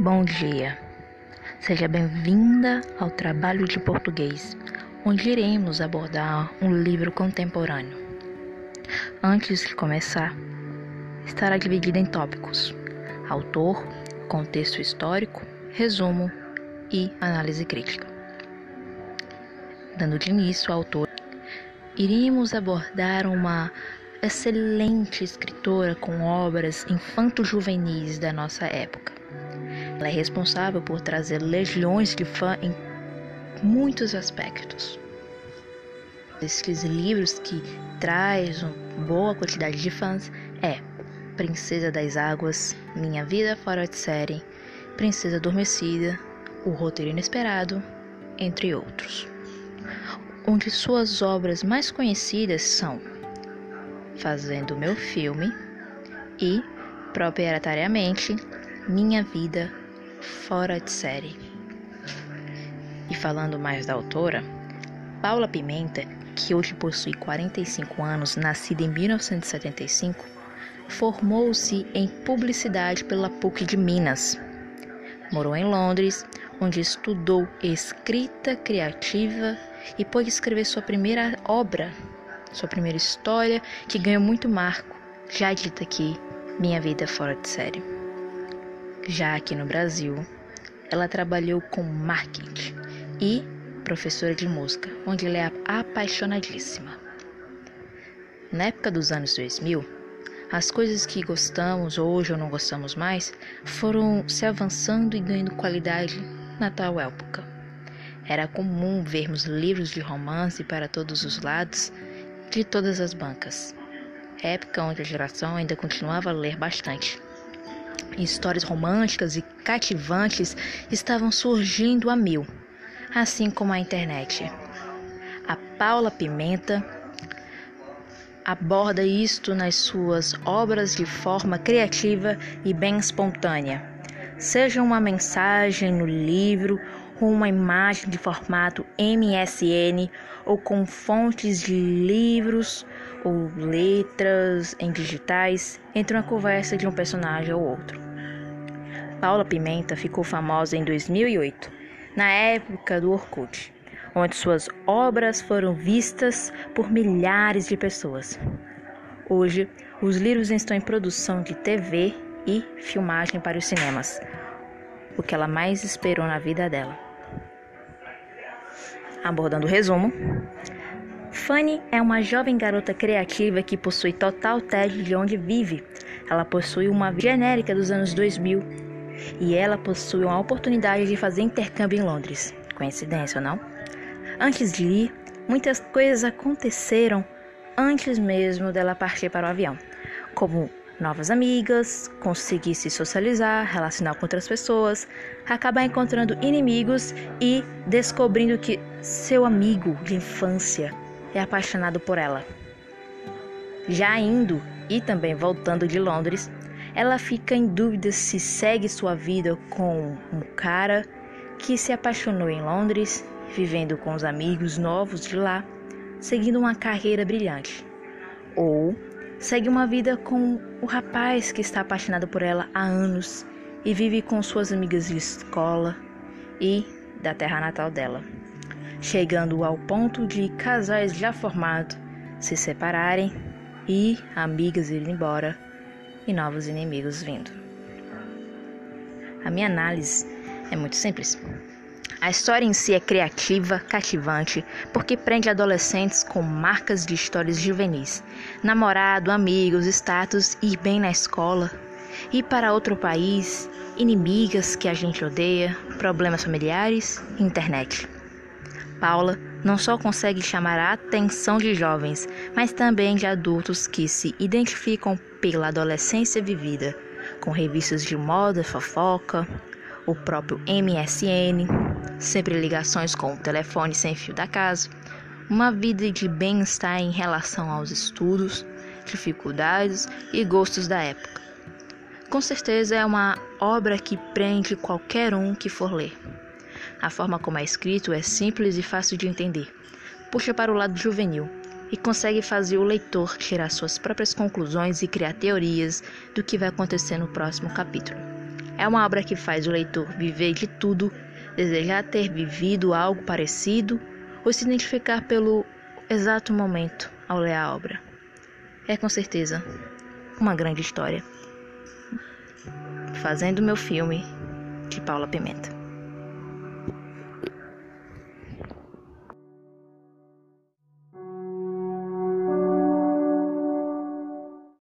Bom dia. Seja bem-vinda ao trabalho de português, onde iremos abordar um livro contemporâneo. Antes de começar, estará dividido em tópicos: autor, contexto histórico, resumo e análise crítica. Dando de início ao autor, iremos abordar uma excelente escritora com obras infanto-juvenis da nossa época. Ela é responsável por trazer legiões de fã em muitos aspectos. Esses livros que traz uma boa quantidade de fãs é Princesa das Águas, Minha Vida Fora de Série, Princesa Adormecida, O Roteiro Inesperado, entre outros. Onde suas obras mais conhecidas são Fazendo Meu Filme e, proprietariamente, Minha Vida Fora de Série. E falando mais da autora, Paula Pimenta, que hoje possui 45 anos, nascida em 1975, formou-se em publicidade pela PUC de Minas. Morou em Londres, onde estudou escrita criativa e pôde escrever sua primeira obra, sua primeira história, que ganhou muito marco, já dita aqui, Minha Vida Fora de Série. Já aqui no Brasil, ela trabalhou com marketing e professora de música, onde ela é apaixonadíssima. Na época dos anos 2000, as coisas que gostamos hoje ou não gostamos mais foram se avançando e ganhando qualidade na tal época. Era comum vermos livros de romance para todos os lados de todas as bancas. Época onde a geração ainda continuava a ler bastante. Histórias românticas e cativantes estavam surgindo a mil, assim como a internet. A Paula Pimenta aborda isto nas suas obras de forma criativa e bem espontânea. Seja uma mensagem no livro ou uma imagem de formato MSN ou com fontes de livros ou letras em digitais entre uma conversa de um personagem ou outro. Paula Pimenta ficou famosa em 2008, na época do Orkut onde suas obras foram vistas por milhares de pessoas. Hoje, os livros estão em produção de TV e filmagem para os cinemas, o que ela mais esperou na vida dela. Abordando o resumo, Fanny é uma jovem garota criativa que possui total tédio de onde vive. Ela possui uma genérica dos anos 2000 e ela possui uma oportunidade de fazer intercâmbio em Londres. Coincidência ou não? Antes de ir, muitas coisas aconteceram antes mesmo dela partir para o avião, como novas amigas, conseguir se socializar, relacionar com outras pessoas, acabar encontrando inimigos e descobrindo que seu amigo de infância é apaixonado por ela. Já indo e também voltando de Londres, ela fica em dúvida se segue sua vida com um cara que se apaixonou em Londres vivendo com os amigos novos de lá, seguindo uma carreira brilhante. Ou segue uma vida com o rapaz que está apaixonado por ela há anos e vive com suas amigas de escola e da terra natal dela, chegando ao ponto de casais já formados se separarem e amigas irem embora e novos inimigos vindo. A minha análise é muito simples. A história em si é criativa, cativante, porque prende adolescentes com marcas de histórias juvenis, namorado, amigos, status, ir bem na escola, ir para outro país, inimigas que a gente odeia, problemas familiares, internet. Paula não só consegue chamar a atenção de jovens, mas também de adultos que se identificam pela adolescência vivida, com revistas de moda, fofoca, o próprio MSN, sempre ligações com o telefone sem fio da casa, uma vida de bem-estar em relação aos estudos, dificuldades e gostos da época. Com certeza é uma obra que prende qualquer um que for ler. A forma como é escrito é simples e fácil de entender, puxa para o lado juvenil e consegue fazer o leitor tirar suas próprias conclusões e criar teorias do que vai acontecer no próximo capítulo. É uma obra que faz o leitor viver de tudo, desejar ter vivido algo parecido ou se identificar pelo exato momento ao ler a obra. É com certeza uma grande história. Fazendo meu filme de Paula Pimenta.